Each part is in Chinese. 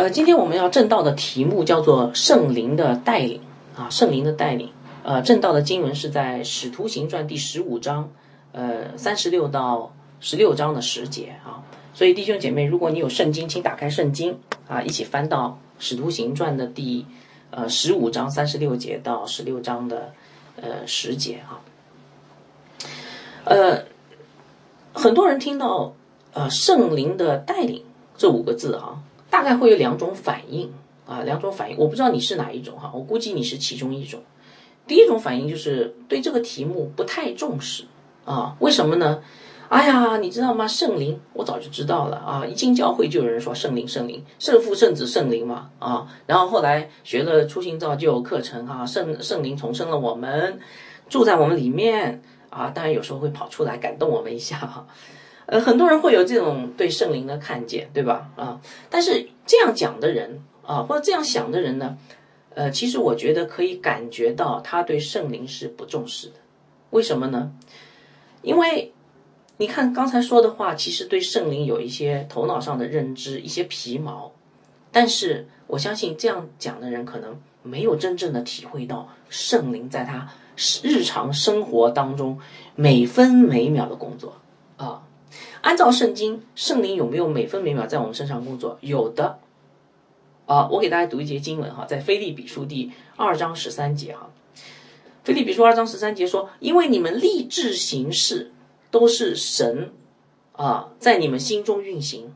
呃，今天我们要正道的题目叫做圣灵的带领啊，圣灵的带领。呃，正道的经文是在《使徒行传》第十五章，呃，三十六到十六章的十节啊。所以弟兄姐妹，如果你有圣经，请打开圣经啊，一起翻到《使徒行传》的第呃十五章三十六节到十六章的呃十节啊。呃，很多人听到呃圣灵的带领这五个字啊，大概会有两种反应啊，两种反应。我不知道你是哪一种哈，我估计你是其中一种。第一种反应就是对这个题目不太重视啊，为什么呢？哎呀，你知道吗？圣灵，我早就知道了啊！一进教会就有人说圣灵，圣灵，圣父、圣子、圣灵嘛啊！然后后来学了初心造就课程哈，圣圣灵重生了我们，住在我们里面啊！当然有时候会跑出来感动我们一下哈。呃，很多人会有这种对圣灵的看见，对吧？啊，但是这样讲的人啊，或者这样想的人呢？呃，其实我觉得可以感觉到他对圣灵是不重视的，为什么呢？因为你看刚才说的话，其实对圣灵有一些头脑上的认知，一些皮毛，但是我相信这样讲的人可能没有真正的体会到圣灵在他日常生活当中每分每秒的工作啊。按照圣经，圣灵有没有每分每秒在我们身上工作？有的。啊，我给大家读一节经文哈，在腓立比书第二章十三节哈。腓立比书二章十三节说：“因为你们立志行事，都是神啊在你们心中运行，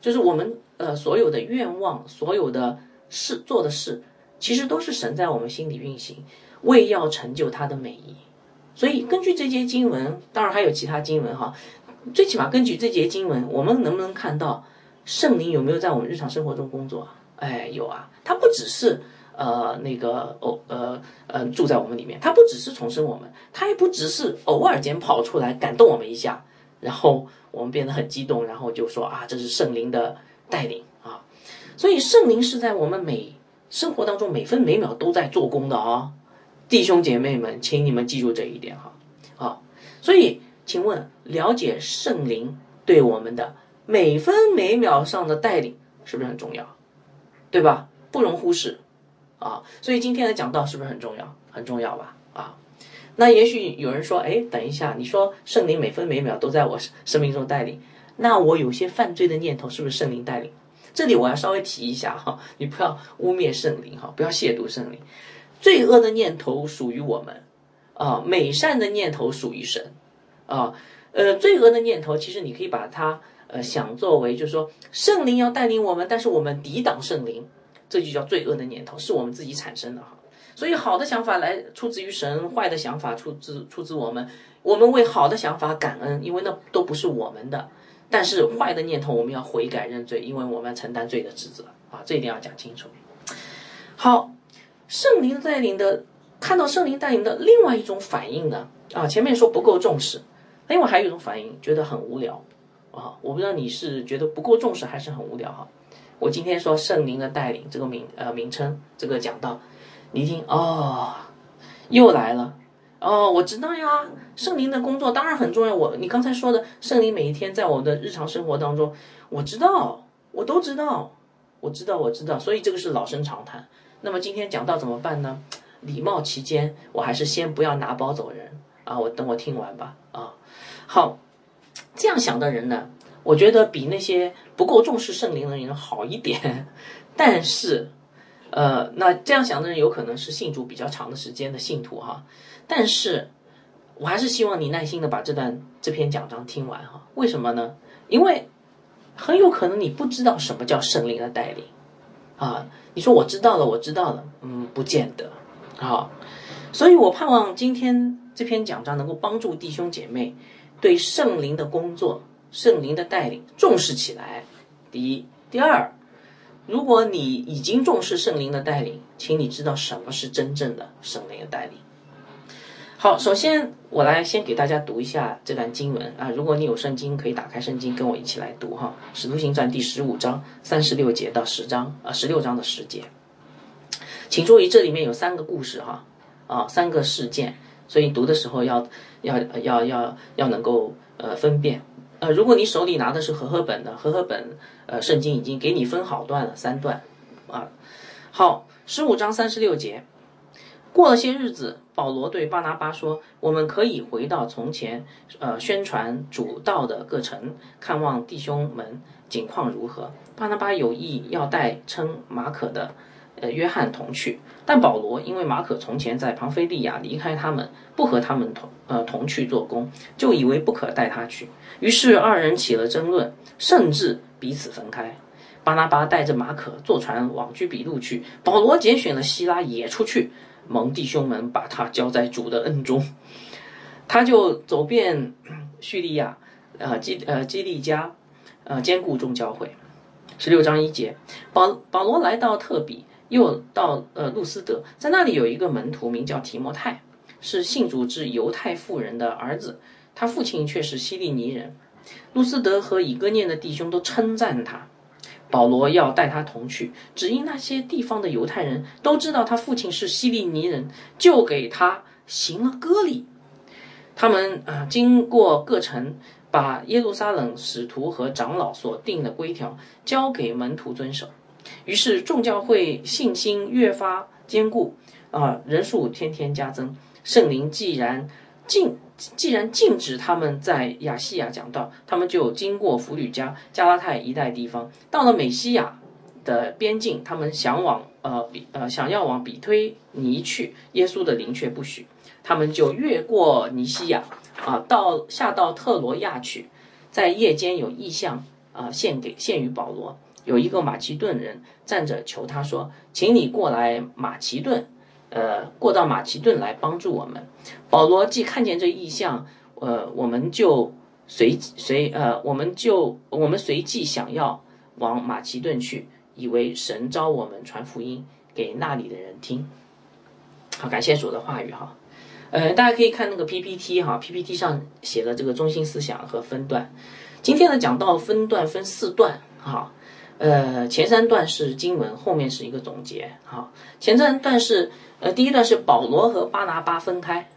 就是我们呃所有的愿望，所有的事做的事，其实都是神在我们心里运行，为要成就他的美意。所以根据这些经文，当然还有其他经文哈，最起码根据这节经文，我们能不能看到圣灵有没有在我们日常生活中工作？”哎，有啊，他不只是呃那个偶呃呃住在我们里面，他不只是重生我们，他也不只是偶尔间跑出来感动我们一下，然后我们变得很激动，然后就说啊这是圣灵的带领啊，所以圣灵是在我们每生活当中每分每秒都在做工的啊，弟兄姐妹们，请你们记住这一点哈啊，所以请问了解圣灵对我们的每分每秒上的带领是不是很重要？对吧？不容忽视，啊，所以今天的讲道是不是很重要？很重要吧？啊，那也许有人说，哎，等一下，你说圣灵每分每秒都在我生命中带领，那我有些犯罪的念头是不是圣灵带领？这里我要稍微提一下哈，你不要污蔑圣灵哈，不要亵渎圣灵。罪恶的念头属于我们，啊，美善的念头属于神，啊，呃，罪恶的念头其实你可以把它。呃，想作为就是说，圣灵要带领我们，但是我们抵挡圣灵，这就叫罪恶的念头，是我们自己产生的哈。所以好的想法来出自于神，坏的想法出自出自我们。我们为好的想法感恩，因为那都不是我们的。但是坏的念头，我们要悔改认罪，因为我们要承担罪的职责啊，这一定要讲清楚。好，圣灵带领的，看到圣灵带领的另外一种反应呢？啊，前面说不够重视，另外还有一种反应，觉得很无聊。啊，我不知道你是觉得不够重视，还是很无聊哈。我今天说圣灵的带领这个名呃名称，这个讲到，你一听哦，又来了哦，我知道呀，圣灵的工作当然很重要。我你刚才说的圣灵每一天在我的日常生活当中，我知道，我都知道，我知道，我知道，所以这个是老生常谈。那么今天讲到怎么办呢？礼貌期间，我还是先不要拿包走人啊，我等我听完吧啊，好。这样想的人呢，我觉得比那些不够重视圣灵的人好一点。但是，呃，那这样想的人有可能是信主比较长的时间的信徒哈。但是，我还是希望你耐心的把这段这篇讲章听完哈。为什么呢？因为很有可能你不知道什么叫圣灵的带领啊。你说我知道了，我知道了，嗯，不见得啊。所以我盼望今天这篇讲章能够帮助弟兄姐妹。对圣灵的工作、圣灵的带领重视起来。第一，第二，如果你已经重视圣灵的带领，请你知道什么是真正的圣灵的带领。好，首先我来先给大家读一下这段经文啊。如果你有圣经，可以打开圣经跟我一起来读哈，《使徒行传》第十五章三十六节到十章啊，十六章的十节。请注意，这里面有三个故事哈，啊，三个事件。所以读的时候要要要要要能够呃分辨呃，如果你手里拿的是和合本的，和合本呃圣经已经给你分好段了，三段啊。好，十五章三十六节。过了些日子，保罗对巴拿巴说：“我们可以回到从前，呃，宣传主道的各城，看望弟兄们景况如何。”巴拿巴有意要带称马可的，呃，约翰同去，但保罗因为马可从前在庞菲利亚离开他们，不和他们同呃同去做工，就以为不可带他去，于是二人起了争论，甚至彼此分开。巴拿巴带着马可坐船往居比路去，保罗拣选了希拉也出去。蒙弟兄们把他交在主的恩中，他就走遍叙利亚，呃基呃基利加，呃兼顾众教会。十六章一节，保保罗来到特比，又到呃路斯德，在那里有一个门徒名叫提摩太，是信主之犹太妇人的儿子，他父亲却是希利尼人。路斯德和以哥念的弟兄都称赞他。保罗要带他同去，只因那些地方的犹太人都知道他父亲是希利尼人，就给他行了割礼。他们啊，经过各城，把耶路撒冷使徒和长老所定的规条交给门徒遵守。于是众教会信心越发坚固，啊，人数天天加增。圣灵既然禁。既然禁止他们在亚细亚讲道，他们就经过弗吕加、加拉太一带地方，到了美西亚的边境，他们想往呃比呃想要往比推尼去，耶稣的灵却不许，他们就越过尼西亚啊，到下到特罗亚去，在夜间有异象啊，献给献于保罗，有一个马其顿人站着求他说，请你过来马其顿。呃，过到马其顿来帮助我们。保罗既看见这异象，呃，我们就随随呃，我们就我们随即想要往马其顿去，以为神召我们传福音给那里的人听。好，感谢主的话语哈。呃，大家可以看那个 PPT 哈，PPT 上写了这个中心思想和分段。今天的讲到分段分四段哈。呃，前三段是经文，后面是一个总结。好，前三段是呃，第一段是保罗和巴拿巴分开，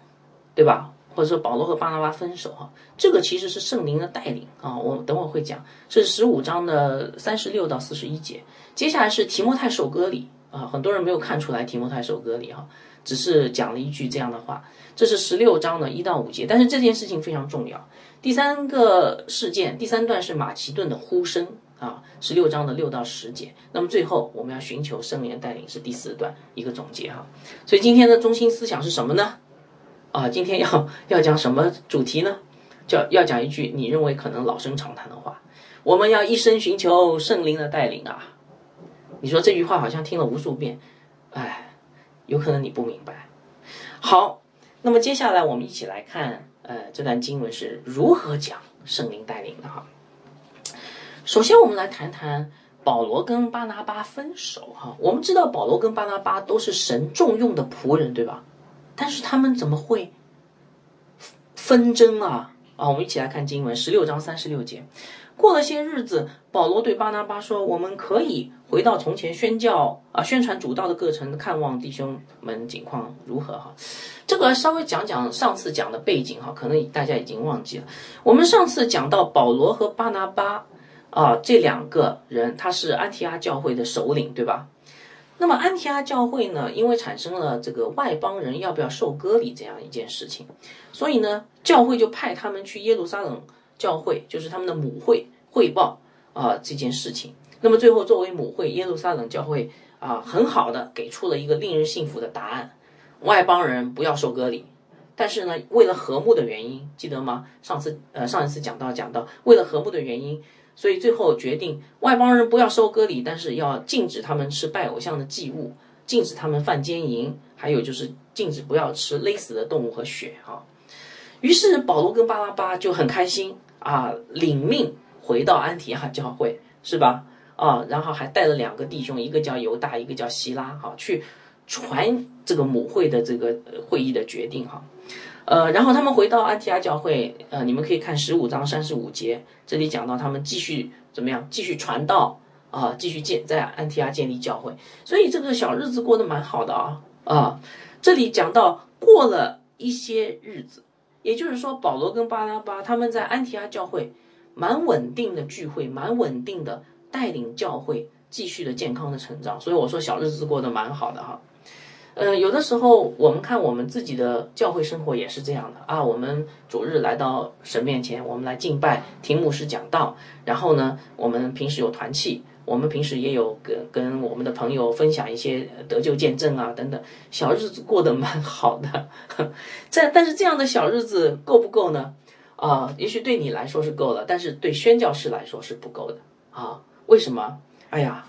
对吧？或者说保罗和巴拿巴分手哈，这个其实是圣灵的带领啊。我等会儿会讲，是十五章的三十六到四十一节。接下来是提摩太受割礼啊，很多人没有看出来提摩太受割礼哈，只是讲了一句这样的话。这是十六章的一到五节，但是这件事情非常重要。第三个事件，第三段是马其顿的呼声。啊，十六章的六到十节，那么最后我们要寻求圣灵带领是第四段一个总结哈。所以今天的中心思想是什么呢？啊，今天要要讲什么主题呢？叫要讲一句你认为可能老生常谈的话，我们要一生寻求圣灵的带领啊。你说这句话好像听了无数遍，哎，有可能你不明白。好，那么接下来我们一起来看，呃，这段经文是如何讲圣灵带领的哈。首先，我们来谈谈保罗跟巴拿巴分手哈。我们知道保罗跟巴拿巴都是神重用的仆人，对吧？但是他们怎么会纷争啊？啊，我们一起来看经文十六章三十六节。过了些日子，保罗对巴拿巴说：“我们可以回到从前宣教啊，宣传主道的过程，看望弟兄们景况如何哈。”这个稍微讲讲上次讲的背景哈，可能大家已经忘记了。我们上次讲到保罗和巴拿巴。啊，这两个人他是安提阿教会的首领，对吧？那么安提阿教会呢，因为产生了这个外邦人要不要受割礼这样一件事情，所以呢，教会就派他们去耶路撒冷教会，就是他们的母会汇报啊这件事情。那么最后作为母会，耶路撒冷教会啊很好的给出了一个令人信服的答案：外邦人不要受割礼。但是呢，为了和睦的原因，记得吗？上次呃上一次讲到讲到，为了和睦的原因。所以最后决定外邦人不要收割礼，但是要禁止他们吃拜偶像的祭物，禁止他们犯奸淫，还有就是禁止不要吃勒死的动物和血啊。于是保罗跟巴拉巴就很开心啊，领命回到安提阿教会，是吧？啊，然后还带了两个弟兄，一个叫犹大，一个叫希拉，哈，去传这个母会的这个会议的决定，哈。呃，然后他们回到安提阿教会，呃，你们可以看十五章三十五节，这里讲到他们继续怎么样，继续传道啊，继续建在安提阿建立教会，所以这个小日子过得蛮好的啊啊。这里讲到过了一些日子，也就是说保罗跟巴拉巴他们在安提阿教会蛮稳定的聚会，蛮稳定的带领教会继续的健康的成长。所以我说小日子过得蛮好的哈。呃，有的时候我们看我们自己的教会生活也是这样的啊。我们主日来到神面前，我们来敬拜，听牧师讲道，然后呢，我们平时有团契，我们平时也有跟跟我们的朋友分享一些得救见证啊等等，小日子过得蛮好的。这但是这样的小日子够不够呢？啊，也许对你来说是够了，但是对宣教士来说是不够的啊。为什么？哎呀。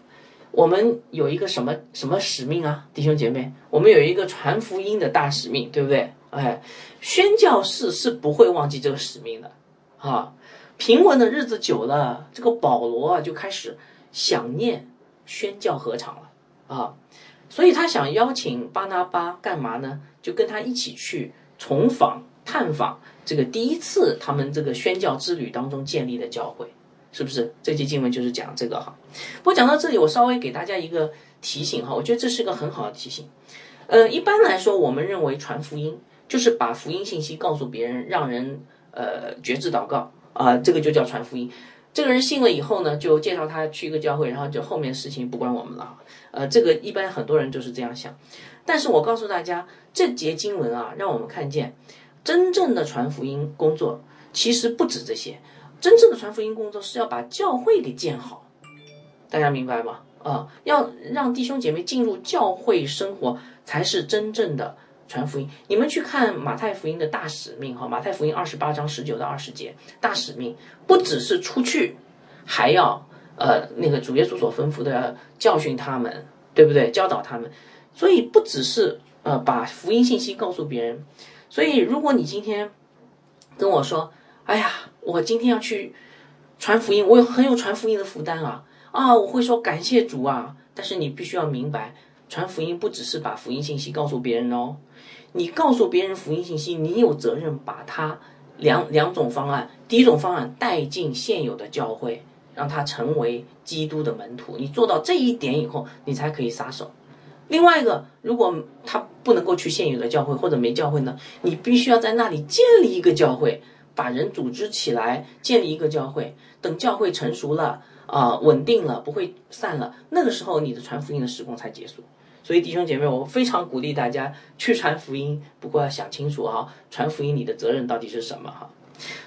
我们有一个什么什么使命啊，弟兄姐妹，我们有一个传福音的大使命，对不对？哎，宣教士是不会忘记这个使命的，啊，平稳的日子久了，这个保罗啊就开始想念宣教合场了，啊，所以他想邀请巴拿巴干嘛呢？就跟他一起去重访探访这个第一次他们这个宣教之旅当中建立的教会。是不是这节经文就是讲这个哈？不过讲到这里，我稍微给大家一个提醒哈，我觉得这是一个很好的提醒。呃，一般来说，我们认为传福音就是把福音信息告诉别人，让人呃觉知祷告啊，这个就叫传福音。这个人信了以后呢，就介绍他去一个教会，然后就后面事情不关我们了。呃，这个一般很多人就是这样想。但是我告诉大家，这节经文啊，让我们看见真正的传福音工作其实不止这些。真正的传福音工作是要把教会给建好，大家明白吗？啊，要让弟兄姐妹进入教会生活，才是真正的传福音。你们去看马太福音的大使命哈，马太福音二十八章十九到二十节，大使命不只是出去，还要呃那个主耶稣所吩咐的教训他们，对不对？教导他们，所以不只是呃把福音信息告诉别人。所以如果你今天跟我说，哎呀。我今天要去传福音，我有很有传福音的负担啊啊！我会说感谢主啊，但是你必须要明白，传福音不只是把福音信息告诉别人哦，你告诉别人福音信息，你有责任把它两两种方案，第一种方案带进现有的教会，让他成为基督的门徒。你做到这一点以后，你才可以撒手。另外一个，如果他不能够去现有的教会或者没教会呢，你必须要在那里建立一个教会。把人组织起来，建立一个教会。等教会成熟了，啊，稳定了，不会散了，那个时候你的传福音的时工才结束。所以弟兄姐妹，我非常鼓励大家去传福音。不过要想清楚哈，传福音你的责任到底是什么哈？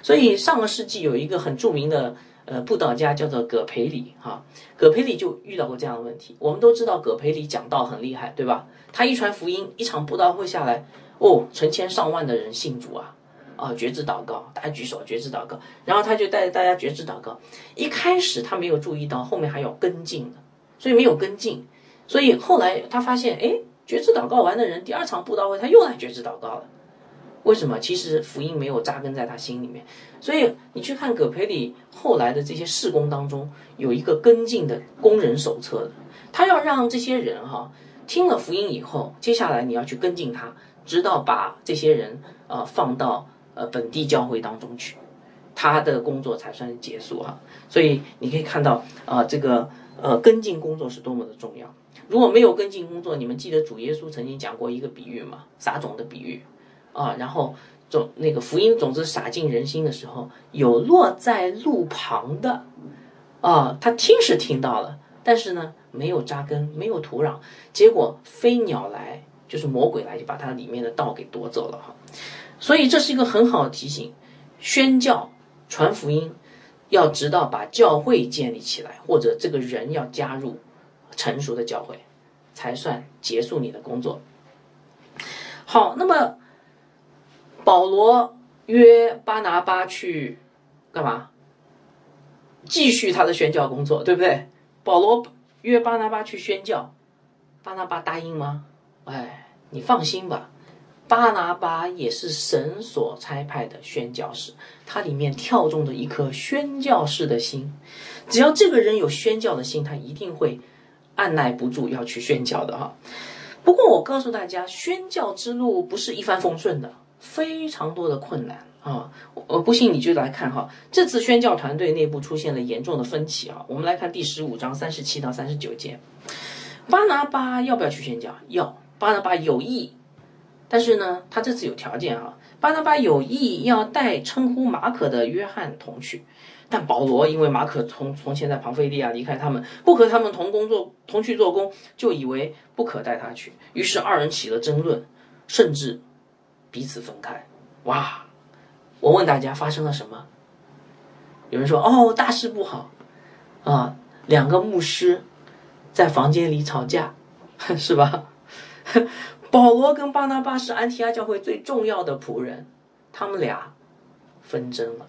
所以上个世纪有一个很著名的呃布道家叫做葛培理哈，葛培理就遇到过这样的问题。我们都知道葛培理讲道很厉害，对吧？他一传福音，一场布道会下来，哦，成千上万的人信主啊。啊，觉知祷告，大家举手，觉知祷告。然后他就带着大家觉知祷告。一开始他没有注意到后面还有跟进的，所以没有跟进。所以后来他发现，哎，觉知祷告完的人，第二场布道会他又来觉知祷告了。为什么？其实福音没有扎根在他心里面。所以你去看葛培里后来的这些事工当中，有一个跟进的工人手册的，他要让这些人哈听了福音以后，接下来你要去跟进他，直到把这些人啊放到。呃，本地教会当中去，他的工作才算结束哈。所以你可以看到啊，这个呃跟进工作是多么的重要。如果没有跟进工作，你们记得主耶稣曾经讲过一个比喻吗？撒种的比喻啊。然后种那个福音种子撒进人心的时候，有落在路旁的啊，他听是听到了，但是呢，没有扎根，没有土壤，结果飞鸟来，就是魔鬼来，就把它里面的道给夺走了哈。所以这是一个很好的提醒，宣教、传福音，要直到把教会建立起来，或者这个人要加入成熟的教会，才算结束你的工作。好，那么保罗约巴拿巴去干嘛？继续他的宣教工作，对不对？保罗约巴拿巴去宣教，巴拿巴答应吗？哎，你放心吧。巴拿巴也是神所差派的宣教士，他里面跳动着一颗宣教士的心。只要这个人有宣教的心，他一定会按耐不住要去宣教的哈。不过我告诉大家，宣教之路不是一帆风顺的，非常多的困难啊。我不信你就来看哈，这次宣教团队内部出现了严重的分歧啊。我们来看第十五章三十七到三十九节，巴拿巴要不要去宣教？要，巴拿巴有意。但是呢，他这次有条件啊，巴拿巴有意要带称呼马可的约翰同去，但保罗因为马可从从前在庞菲利亚离开他们，不和他们同工作同去做工，就以为不可带他去，于是二人起了争论，甚至彼此分开。哇！我问大家发生了什么？有人说：“哦，大事不好啊！两个牧师在房间里吵架，是吧？”保罗跟巴拿巴是安提阿教会最重要的仆人，他们俩纷争了。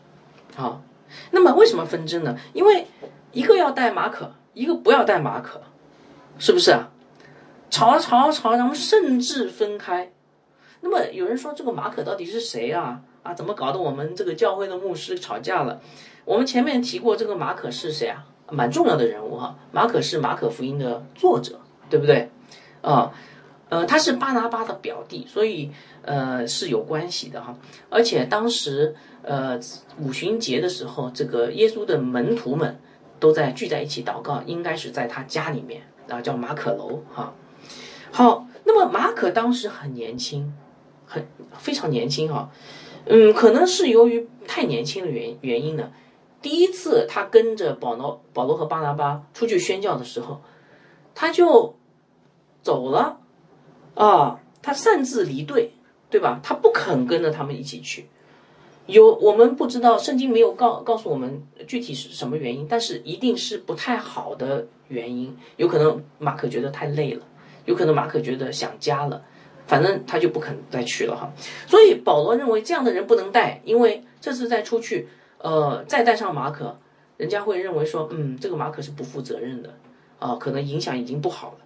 好，那么为什么纷争呢？因为一个要带马可，一个不要带马可，是不是啊？吵吵吵，然后甚至分开。那么有人说，这个马可到底是谁啊？啊，怎么搞得我们这个教会的牧师吵架了？我们前面提过，这个马可是谁啊？蛮重要的人物哈。马可是马可福音的作者，对不对？啊。呃他是巴拿巴的表弟，所以呃是有关系的哈。而且当时呃五旬节的时候，这个耶稣的门徒们都在聚在一起祷告，应该是在他家里面啊，叫马可楼哈。好，那么马可当时很年轻，很非常年轻哈。嗯，可能是由于太年轻的原原因呢。第一次他跟着保罗保罗和巴拿巴出去宣教的时候，他就走了。啊，他擅自离队，对吧？他不肯跟着他们一起去。有我们不知道，圣经没有告告诉我们具体是什么原因，但是一定是不太好的原因。有可能马可觉得太累了，有可能马可觉得想家了，反正他就不肯再去了哈。所以保罗认为这样的人不能带，因为这次再出去，呃，再带上马可，人家会认为说，嗯，这个马可是不负责任的啊，可能影响已经不好了。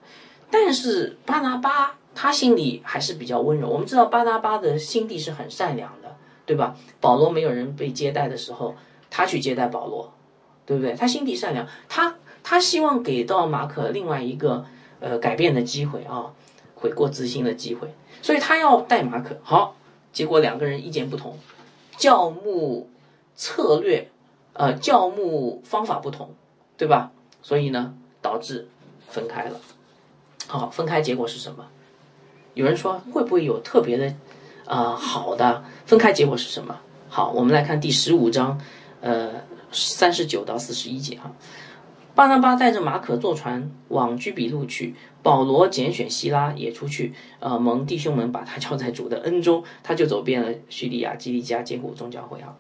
但是巴拿巴。他心里还是比较温柔。我们知道巴拿巴的心地是很善良的，对吧？保罗没有人被接待的时候，他去接待保罗，对不对？他心地善良，他他希望给到马可另外一个呃改变的机会啊，悔过自新的机会，所以他要带马可。好，结果两个人意见不同，教牧策略呃教牧方法不同，对吧？所以呢，导致分开了。好，分开结果是什么？有人说会不会有特别的，啊好的分开结果是什么？好，我们来看第十五章，呃三十九到四十一节哈。巴拿巴带着马可坐船往居比路去，保罗拣选希拉也出去，呃蒙弟兄们把他交在主的恩中，他就走遍了叙利亚、基利加、坚固宗教会啊。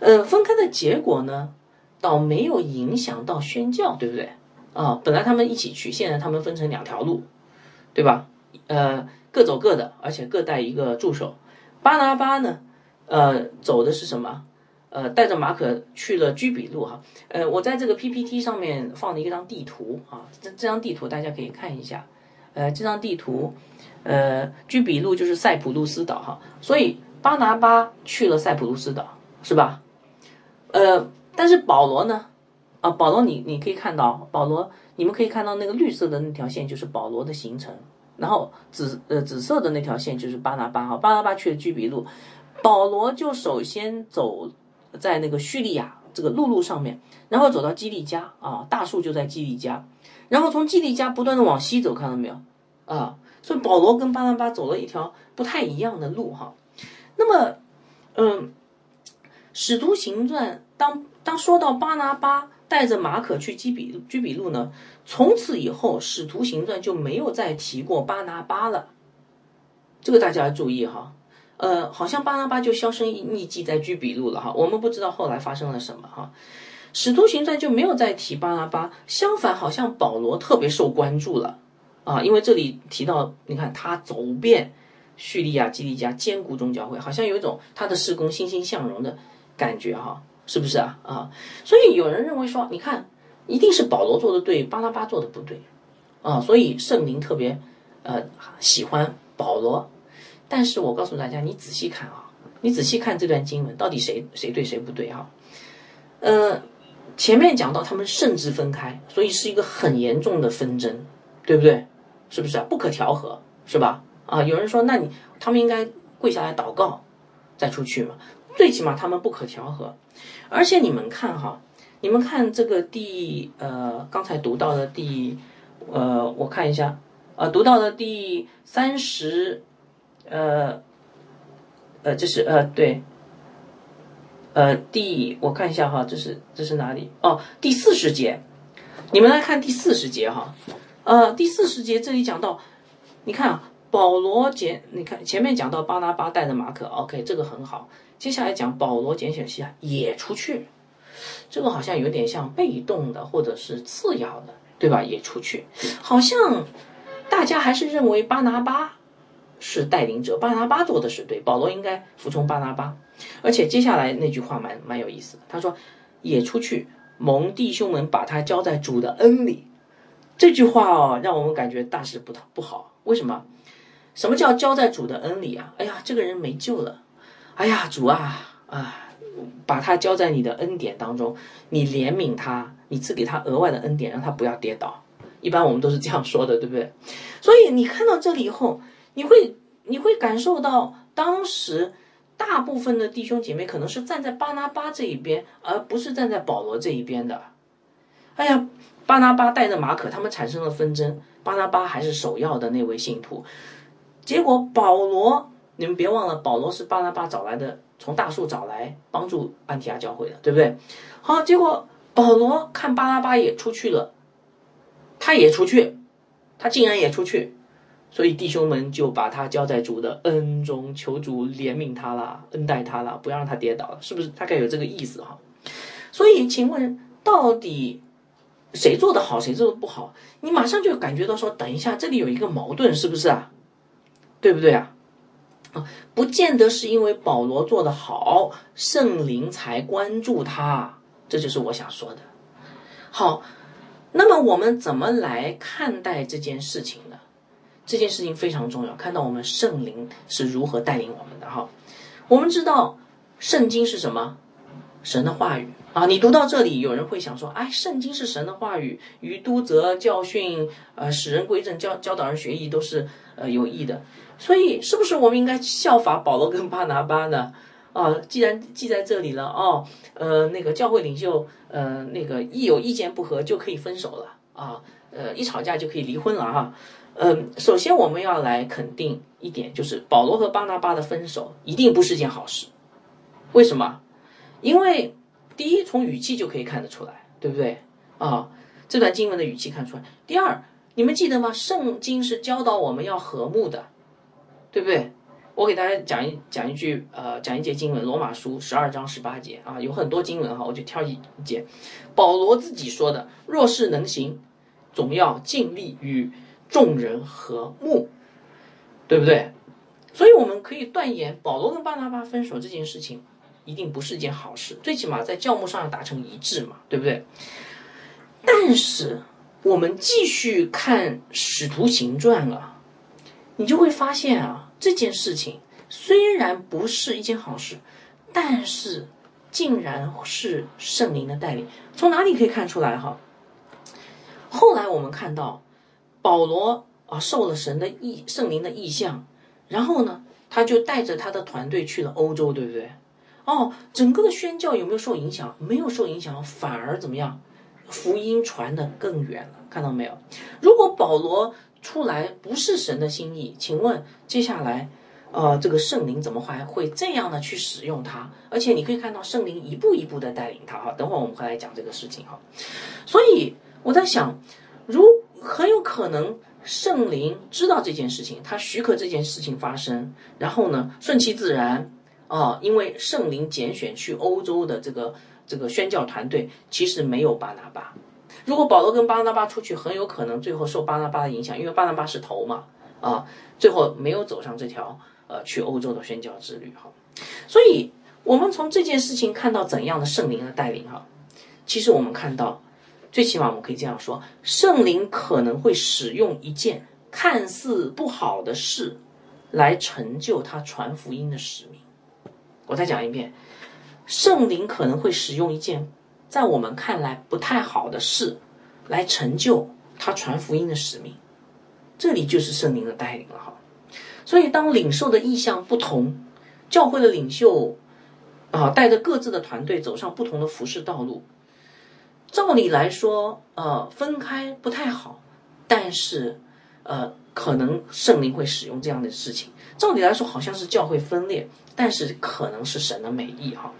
呃，分开的结果呢，倒没有影响到宣教，对不对？啊，本来他们一起去，现在他们分成两条路，对吧？呃，各走各的，而且各带一个助手。巴拿巴呢，呃，走的是什么？呃，带着马可去了居比路哈。呃，我在这个 PPT 上面放了一张地图啊，这这张地图大家可以看一下。呃，这张地图，呃，居比路就是塞浦路斯岛哈，所以巴拿巴去了塞浦路斯岛，是吧？呃，但是保罗呢？啊，保罗，你你可以看到，保罗，你们可以看到那个绿色的那条线就是保罗的行程。然后紫呃紫色的那条线就是巴拿巴哈，巴拿巴去了居比路，保罗就首先走在那个叙利亚这个陆路上面，然后走到基利加啊，大树就在基利加，然后从基利加不断的往西走，看到没有啊？所以保罗跟巴拿巴走了一条不太一样的路哈。那么，嗯，使徒行传当当说到巴拿巴。带着马可去基比居比路呢，从此以后《使徒行传》就没有再提过巴拿巴了。这个大家要注意哈，呃，好像巴拿巴就销声匿迹在居比路了哈，我们不知道后来发生了什么哈，《使徒行传》就没有再提巴拿巴，相反，好像保罗特别受关注了啊，因为这里提到，你看他走遍叙利亚、基利加，坚固宗教会，好像有一种他的施工欣欣向荣的感觉哈。是不是啊啊？所以有人认为说，你看，一定是保罗做的对，巴拿巴做的不对，啊，所以圣灵特别呃喜欢保罗。但是我告诉大家，你仔细看啊，你仔细看这段经文，到底谁谁对谁不对哈？呃，前面讲到他们甚至分开，所以是一个很严重的纷争，对不对？是不是啊？不可调和，是吧？啊，有人说，那你他们应该跪下来祷告再出去嘛？最起码他们不可调和，而且你们看哈，你们看这个第呃刚才读到的第呃我看一下呃读到的第三十呃呃，这是呃对，呃第我看一下哈，这是这是哪里？哦，第四十节，你们来看第四十节哈，呃，第四十节这里讲到，你看啊，保罗简，你看前面讲到巴拿巴带着马可，OK，这个很好。接下来讲保罗拣选西啊也出去，这个好像有点像被动的或者是次要的，对吧？也出去，好像大家还是认为巴拿巴是带领者，巴拿巴做的是对，保罗应该服从巴拿巴。而且接下来那句话蛮蛮有意思的，他说也出去蒙弟兄们把他交在主的恩里。这句话哦，让我们感觉大事不不好。为什么？什么叫交在主的恩里啊？哎呀，这个人没救了。哎呀，主啊啊，把他交在你的恩典当中，你怜悯他，你赐给他额外的恩典，让他不要跌倒。一般我们都是这样说的，对不对？所以你看到这里以后，你会你会感受到，当时大部分的弟兄姐妹可能是站在巴拿巴这一边，而不是站在保罗这一边的。哎呀，巴拿巴带着马可，他们产生了纷争，巴拿巴还是首要的那位信徒，结果保罗。你们别忘了，保罗是巴拿巴找来的，从大树找来帮助安提阿教会的，对不对？好，结果保罗看巴拿巴也出去了，他也出去，他竟然也出去，所以弟兄们就把他交在主的恩中，求主怜悯他了，恩待他了，不要让他跌倒了，是不是？大概有这个意思哈。所以，请问到底谁做的好，谁做的不好？你马上就感觉到说，等一下，这里有一个矛盾，是不是啊？对不对啊？啊，不见得是因为保罗做得好，圣灵才关注他，这就是我想说的。好，那么我们怎么来看待这件事情呢？这件事情非常重要，看到我们圣灵是如何带领我们的哈。我们知道圣经是什么？神的话语啊。你读到这里，有人会想说，哎，圣经是神的话语，于督责、教训、呃，使人归正、教教导人学艺，都是呃有益的。所以，是不是我们应该效法保罗跟巴拿巴呢？啊，既然记在这里了哦，呃，那个教会领袖，呃，那个一有意见不合就可以分手了啊，呃，一吵架就可以离婚了哈。嗯，首先我们要来肯定一点，就是保罗和巴拿巴的分手一定不是件好事。为什么？因为第一，从语气就可以看得出来，对不对？啊，这段经文的语气看出来。第二，你们记得吗？圣经是教导我们要和睦的。对不对？我给大家讲一讲一句，呃，讲一节经文，《罗马书》十二章十八节啊，有很多经文哈，我就挑一节。保罗自己说的：“若是能行，总要尽力与众人和睦，对不对？”所以我们可以断言，保罗跟巴拿巴分手这件事情一定不是一件好事，最起码在教目上要达成一致嘛，对不对？但是我们继续看《使徒行传》啊。你就会发现啊，这件事情虽然不是一件好事，但是竟然是圣灵的带领。从哪里可以看出来哈？后来我们看到保罗啊受了神的意圣灵的意象，然后呢，他就带着他的团队去了欧洲，对不对？哦，整个的宣教有没有受影响？没有受影响，反而怎么样？福音传的更远了，看到没有？如果保罗。出来不是神的心意，请问接下来，呃，这个圣灵怎么还会这样的去使用它？而且你可以看到圣灵一步一步的带领他哈。等会我们会来讲这个事情哈。所以我在想，如很有可能圣灵知道这件事情，他许可这件事情发生，然后呢顺其自然啊，因为圣灵拣选去欧洲的这个这个宣教团队，其实没有巴拿巴。如果保罗跟巴拿巴出去，很有可能最后受巴拿巴的影响，因为巴拿巴是头嘛，啊，最后没有走上这条呃去欧洲的宣教之旅哈。所以，我们从这件事情看到怎样的圣灵的带领哈。其实我们看到，最起码我们可以这样说，圣灵可能会使用一件看似不好的事，来成就他传福音的使命。我再讲一遍，圣灵可能会使用一件。在我们看来不太好的事，来成就他传福音的使命，这里就是圣灵的带领了哈。所以当领受的意向不同，教会的领袖啊带着各自的团队走上不同的服饰道路，照理来说呃分开不太好，但是呃可能圣灵会使用这样的事情。照理来说，好像是教会分裂，但是可能是神的美意哈。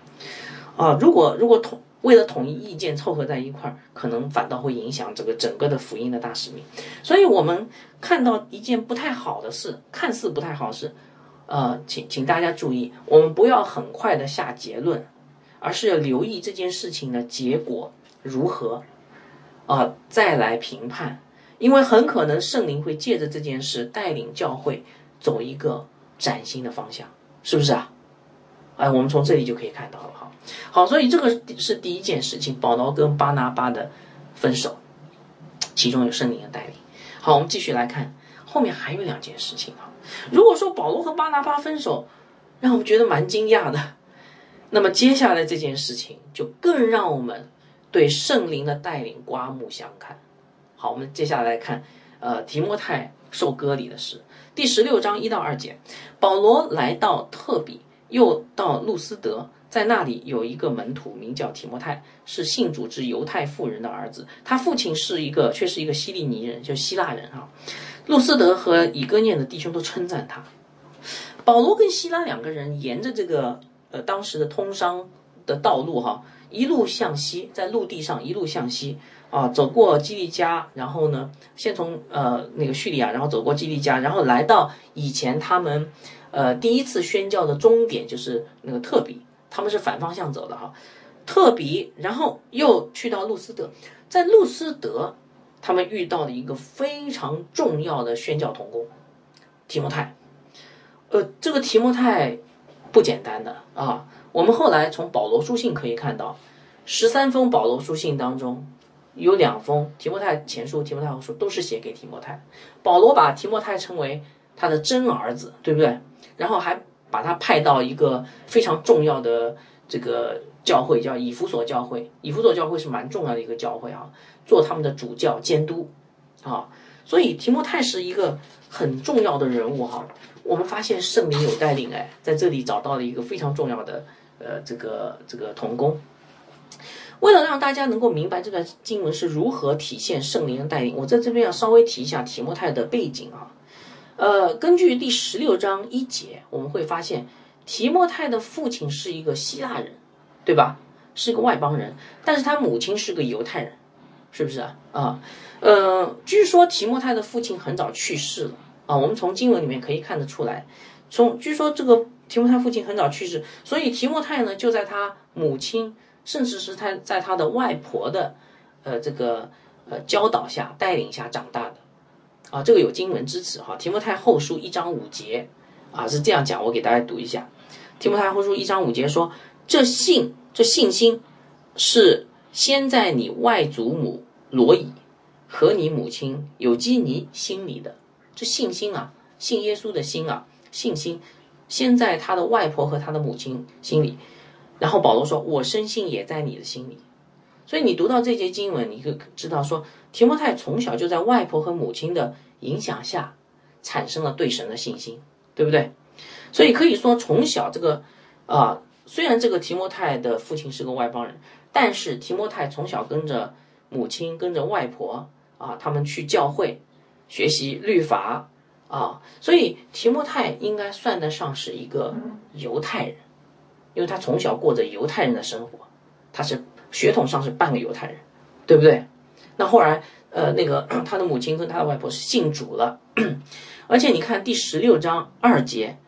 啊，如果如果统为了统一意见凑合在一块儿，可能反倒会影响这个整个的福音的大使命。所以，我们看到一件不太好的事，看似不太好事，呃，请请大家注意，我们不要很快的下结论，而是要留意这件事情的结果如何，啊，再来评判。因为很可能圣灵会借着这件事带领教会走一个崭新的方向，是不是啊？哎，我们从这里就可以看到了哈。好，所以这个是第一件事情，保罗跟巴拿巴的分手，其中有圣灵的带领。好，我们继续来看后面还有两件事情哈。如果说保罗和巴拿巴分手，让我们觉得蛮惊讶的，那么接下来这件事情就更让我们对圣灵的带领刮目相看。好，我们接下来看，呃，提摩太受割礼的事，第十六章一到二节，保罗来到特比，又到路斯德，在那里有一个门徒名叫提摩太，是信主之犹太妇人的儿子，他父亲是一个却是一个希利尼人，就希腊人啊。路斯德和以哥念的弟兄都称赞他。保罗跟希拉两个人沿着这个呃当时的通商的道路哈，一路向西，在陆地上一路向西。啊，走过基利加，然后呢，先从呃那个叙利亚，然后走过基利加，然后来到以前他们呃第一次宣教的终点，就是那个特比，他们是反方向走的哈，特比，然后又去到路斯德，在路斯德，他们遇到了一个非常重要的宣教同工提摩太，呃，这个提摩太不简单的啊，我们后来从保罗书信可以看到，十三封保罗书信当中。有两封提摩太前书、提摩太后书都是写给提摩太。保罗把提摩太称为他的真儿子，对不对？然后还把他派到一个非常重要的这个教会，叫以弗所教会。以弗所教会是蛮重要的一个教会啊，做他们的主教监督啊。所以提摩太是一个很重要的人物哈。我们发现圣灵有带领哎，在这里找到了一个非常重要的呃这个这个童工。为了让大家能够明白这段经文是如何体现圣灵的带领，我在这边要稍微提一下提摩太的背景啊。呃，根据第十六章一节，我们会发现提摩太的父亲是一个希腊人，对吧？是个外邦人，但是他母亲是个犹太人，是不是啊？啊，呃，据说提摩太的父亲很早去世了啊。我们从经文里面可以看得出来，从据说这个提摩太父亲很早去世，所以提摩太呢就在他母亲。甚至是他在他的外婆的，呃，这个呃教导下带领下长大的，啊，这个有经文支持哈。提摩太后书一章五节啊是这样讲，我给大家读一下。提摩太后书一章五节说：“这信，这信心是先在你外祖母罗以和你母亲有基尼心里的。这信心啊，信耶稣的心啊，信心先在他的外婆和他的母亲心里。”然后保罗说：“我深信也在你的心里。”所以你读到这节经文，你就知道说，提摩太从小就在外婆和母亲的影响下，产生了对神的信心，对不对？所以可以说，从小这个啊，虽然这个提摩太的父亲是个外邦人，但是提摩太从小跟着母亲、跟着外婆啊，他们去教会学习律法啊，所以提摩太应该算得上是一个犹太人。因为他从小过着犹太人的生活，他是血统上是半个犹太人，对不对？那后来，呃，那个 他的母亲跟他的外婆是信主了，而且你看第十六章二节，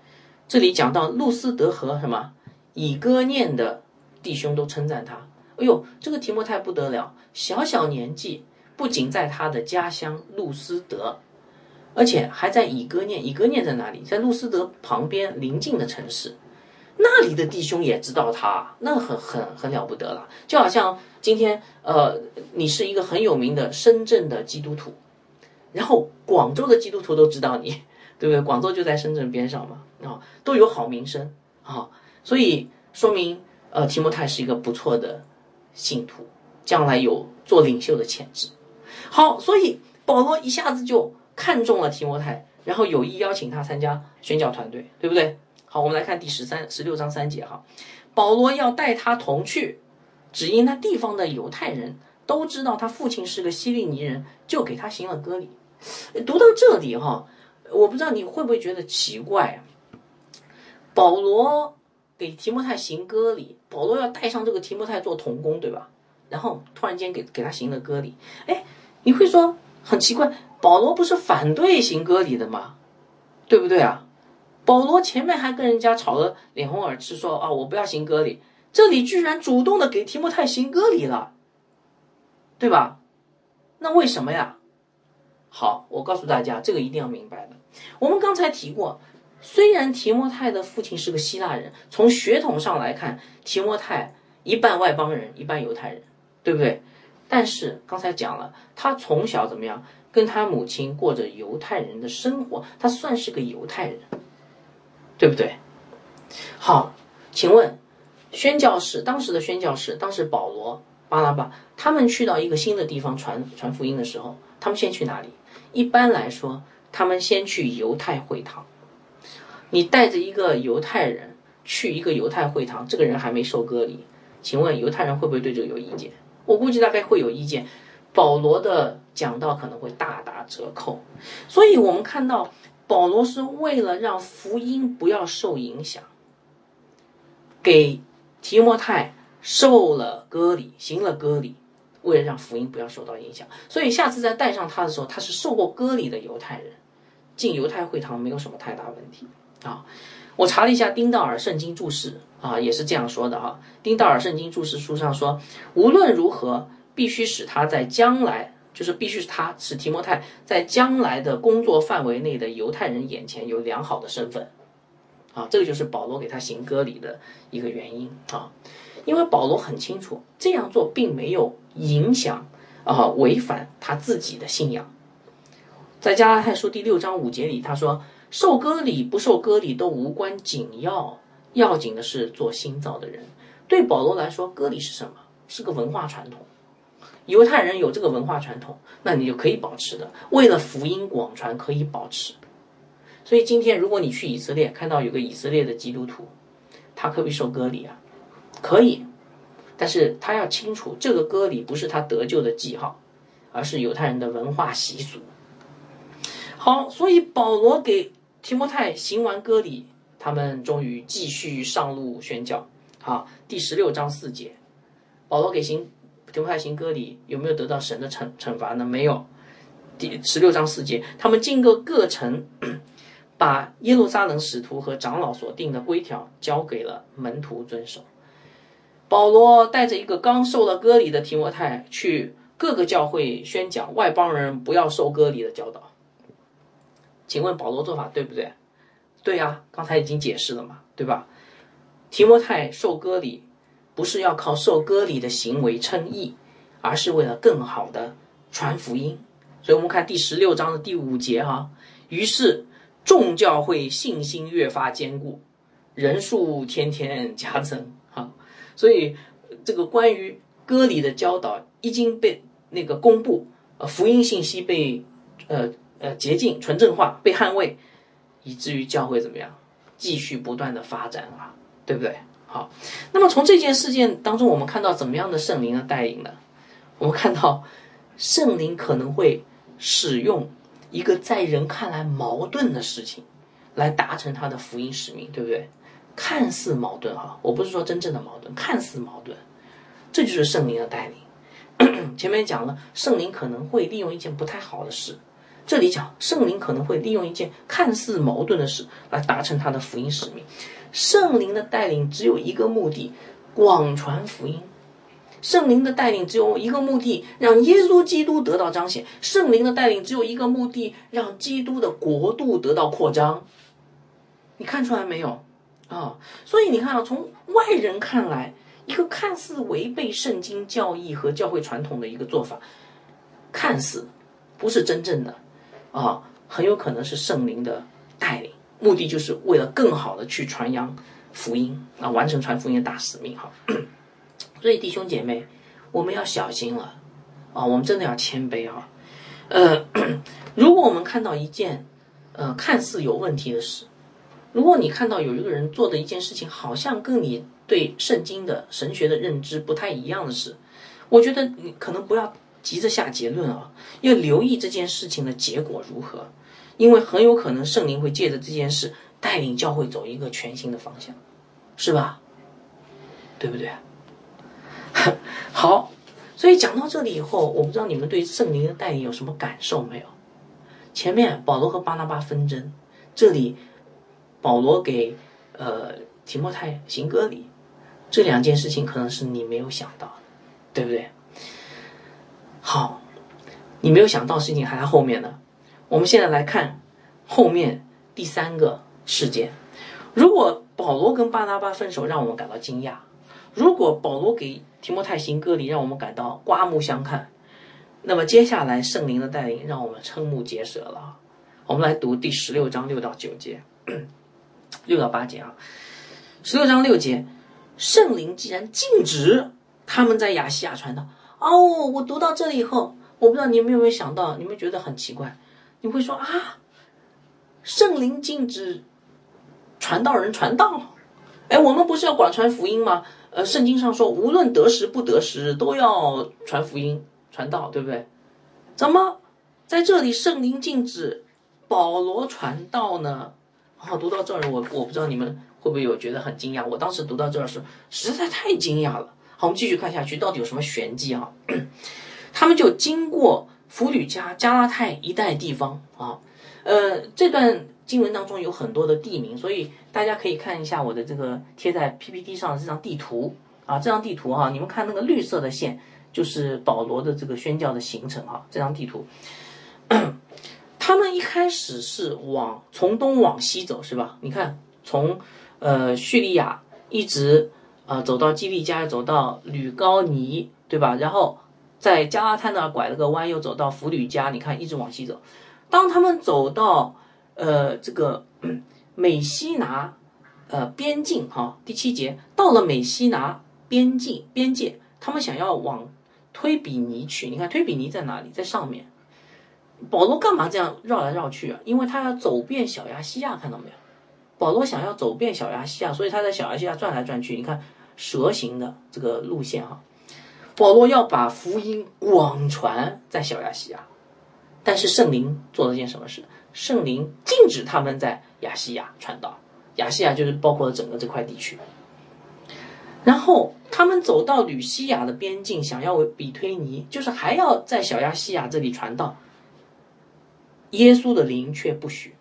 这里讲到路斯德和什么以哥念的弟兄都称赞他，哎呦，这个提摩太不得了，小小年纪不仅在他的家乡路斯德，而且还在以哥念，以哥念在哪里？在路斯德旁边邻近的城市。那里的弟兄也知道他，那很很很了不得了。就好像今天，呃，你是一个很有名的深圳的基督徒，然后广州的基督徒都知道你，对不对？广州就在深圳边上嘛，啊，都有好名声啊。所以说明，呃，提摩太是一个不错的信徒，将来有做领袖的潜质。好，所以保罗一下子就看中了提摩太，然后有意邀请他参加宣教团队，对不对？好，我们来看第十三、十六章三节哈，保罗要带他同去，只因那地方的犹太人都知道他父亲是个希利尼人，就给他行了割礼。读到这里哈，我不知道你会不会觉得奇怪啊？保罗给提摩太行割礼，保罗要带上这个提摩太做童工，对吧？然后突然间给给他行了割礼，哎，你会说很奇怪，保罗不是反对行割礼的吗？对不对啊？保罗前面还跟人家吵得脸红耳赤，说啊我不要行割礼，这里居然主动的给提莫太行割礼了，对吧？那为什么呀？好，我告诉大家，这个一定要明白的。我们刚才提过，虽然提莫太的父亲是个希腊人，从血统上来看，提莫太一半外邦人，一半犹太人，对不对？但是刚才讲了，他从小怎么样，跟他母亲过着犹太人的生活，他算是个犹太人，对不对？好，请问宣教士当时的宣教士，当时保罗、巴拉巴他们去到一个新的地方传传福音的时候，他们先去哪里？一般来说，他们先去犹太会堂。你带着一个犹太人去一个犹太会堂，这个人还没受割礼，请问犹太人会不会对这个有意见？我估计大概会有意见。保罗的讲道可能会大打折扣。所以我们看到保罗是为了让福音不要受影响，给提摩太受了割礼，行了割礼。为了让福音不要受到影响，所以下次再带上他的时候，他是受过割礼的犹太人，进犹太会堂没有什么太大问题啊。我查了一下丁道尔圣经注释啊，也是这样说的哈。丁道尔圣经注释书上说，无论如何，必须使他在将来，就是必须是他使提摩太在将来的工作范围内的犹太人眼前有良好的身份啊。这个就是保罗给他行割礼的一个原因啊。因为保罗很清楚这样做并没有影响啊，违反他自己的信仰。在加拉太书第六章五节里，他说：“受割礼不受割礼都无关紧要，要紧的是做新造的人。”对保罗来说，割礼是什么？是个文化传统。犹太人有这个文化传统，那你就可以保持的。为了福音广传，可以保持。所以今天，如果你去以色列，看到有个以色列的基督徒，他可不可以受割礼啊？可以，但是他要清楚，这个割礼不是他得救的记号，而是犹太人的文化习俗。好，所以保罗给提摩太行完割礼，他们终于继续上路宣教。好，第十六章四节，保罗给行提摩太行割礼，有没有得到神的惩惩罚呢？没有。第十六章四节，他们经过各城，把耶路撒冷使徒和长老所定的规条交给了门徒遵守。保罗带着一个刚受了割礼的提摩太去各个教会宣讲外邦人不要受割礼的教导。请问保罗做法对不对？对呀，刚才已经解释了嘛，对吧？提摩太受割礼不是要靠受割礼的行为称义，而是为了更好的传福音。所以我们看第十六章的第五节哈，于是众教会信心越发坚固，人数天天加增哈。所以，这个关于割礼的教导已经被那个公布，呃，福音信息被呃呃洁净、纯正化、被捍卫，以至于教会怎么样，继续不断的发展啊，对不对？好，那么从这件事件当中，我们看到怎么样的圣灵的带领呢？我们看到圣灵可能会使用一个在人看来矛盾的事情，来达成他的福音使命，对不对？看似矛盾哈，我不是说真正的矛盾，看似矛盾，这就是圣灵的带领。前面讲了，圣灵可能会利用一件不太好的事，这里讲圣灵可能会利用一件看似矛盾的事来达成他的福音使命。圣灵的带领只有一个目的，广传福音。圣灵的带领只有一个目的，让耶稣基督得到彰显。圣灵的带领只有一个目的，让基督的国度得到扩张。你看出来没有？啊，所以你看啊，从外人看来，一个看似违背圣经教义和教会传统的一个做法，看似不是真正的，啊，很有可能是圣灵的带领，目的就是为了更好的去传扬福音啊，完成传福音的大使命哈。所以弟兄姐妹，我们要小心了啊，我们真的要谦卑哈。呃，如果我们看到一件呃看似有问题的事，如果你看到有一个人做的一件事情，好像跟你对圣经的神学的认知不太一样的事，我觉得你可能不要急着下结论啊，要留意这件事情的结果如何，因为很有可能圣灵会借着这件事带领教会走一个全新的方向，是吧？对不对？好，所以讲到这里以后，我不知道你们对圣灵的带领有什么感受没有？前面保罗和巴拿巴纷争，这里保罗给呃提莫泰行割礼，这两件事情可能是你没有想到的，对不对？好，你没有想到事情还在后面呢。我们现在来看后面第三个事件。如果保罗跟巴拿巴分手让我们感到惊讶，如果保罗给提摩太行割礼让我们感到刮目相看，那么接下来圣灵的带领让我们瞠目结舌了。我们来读第十六章六到九节，六到八节啊。十六章六节，圣灵既然禁止他们在亚细亚传道。哦，我读到这里以后，我不知道你们有没有想到，你们觉得很奇怪，你会说啊，圣灵禁止传道人传道，哎，我们不是要广传福音吗？呃，圣经上说，无论得时不得时，都要传福音、传道，对不对？怎么在这里圣灵禁止保罗传道呢？好，读到这儿，我我不知道你们会不会有觉得很惊讶。我当时读到这儿是，实在太惊讶了。好，我们继续看下去，到底有什么玄机啊？他们就经过弗吕加、加拉泰一带地方啊。呃，这段经文当中有很多的地名，所以大家可以看一下我的这个贴在 PPT 上的这张地图啊。这张地图哈，你们看那个绿色的线，就是保罗的这个宣教的行程哈。这张地图，他们一开始是往从东往西走，是吧？你看，从呃叙利亚一直。啊，走到基利加，走到吕高尼，对吧？然后在加拉滩那儿拐了个弯，又走到弗吕加。你看，一直往西走。当他们走到呃这个 美西拿呃边境哈，第七节到了美西拿边境边界，他们想要往推比尼去。你看推比尼在哪里？在上面。保罗干嘛这样绕来绕去啊？因为他要走遍小亚细亚，看到没有？保罗想要走遍小亚细亚，所以他在小亚细亚转来转去。你看。蛇形的这个路线哈，保罗要把福音广传在小亚细亚，但是圣灵做了件什么事？圣灵禁止他们在亚细亚传道，亚细亚就是包括了整个这块地区。然后他们走到吕西亚的边境，想要比推尼，就是还要在小亚细亚这里传道，耶稣的灵却不许。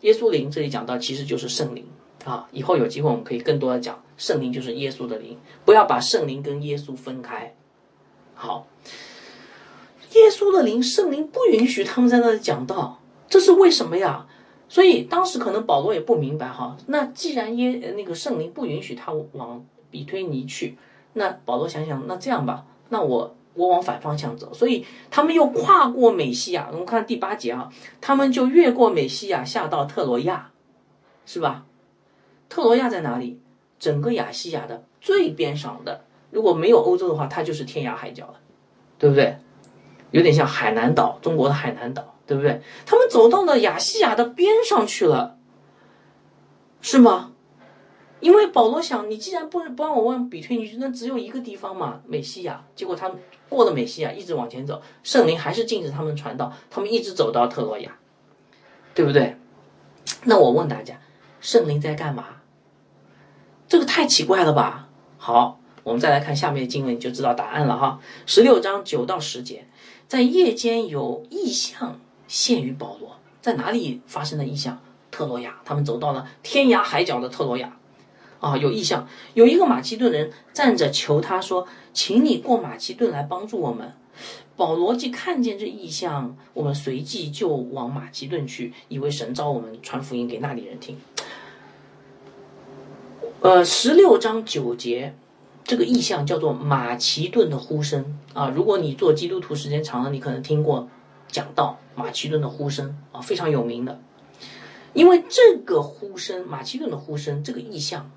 耶稣灵这里讲到，其实就是圣灵。啊，以后有机会我们可以更多的讲圣灵就是耶稣的灵，不要把圣灵跟耶稣分开。好，耶稣的灵，圣灵不允许他们在那里讲道，这是为什么呀？所以当时可能保罗也不明白哈。那既然耶那个圣灵不允许他往比推尼去，那保罗想想，那这样吧，那我我往反方向走。所以他们又跨过美西亚，我们看第八节啊，他们就越过美西亚下到特罗亚，是吧？特罗亚在哪里？整个亚细亚的最边上的，如果没有欧洲的话，它就是天涯海角了，对不对？有点像海南岛，中国的海南岛，对不对？他们走到了亚细亚的边上去了，是吗？因为保罗想，你既然不不让我往比推尼去，那只有一个地方嘛，美西亚。结果他们过了美西亚，一直往前走，圣灵还是禁止他们传道，他们一直走到特罗亚，对不对？那我问大家，圣灵在干嘛？这个太奇怪了吧？好，我们再来看下面的经文，你就知道答案了哈。十六章九到十节，在夜间有异象现于保罗，在哪里发生的异象？特罗亚，他们走到了天涯海角的特罗亚，啊，有异象，有一个马其顿人站着求他说：“请你过马其顿来帮助我们。”保罗既看见这异象，我们随即就往马其顿去，以为神召我们传福音给那里人听。呃，十六章九节，这个意象叫做马其顿的呼声啊。如果你做基督徒时间长了，你可能听过讲到马其顿的呼声啊，非常有名的。因为这个呼声，马其顿的呼声，这个意象，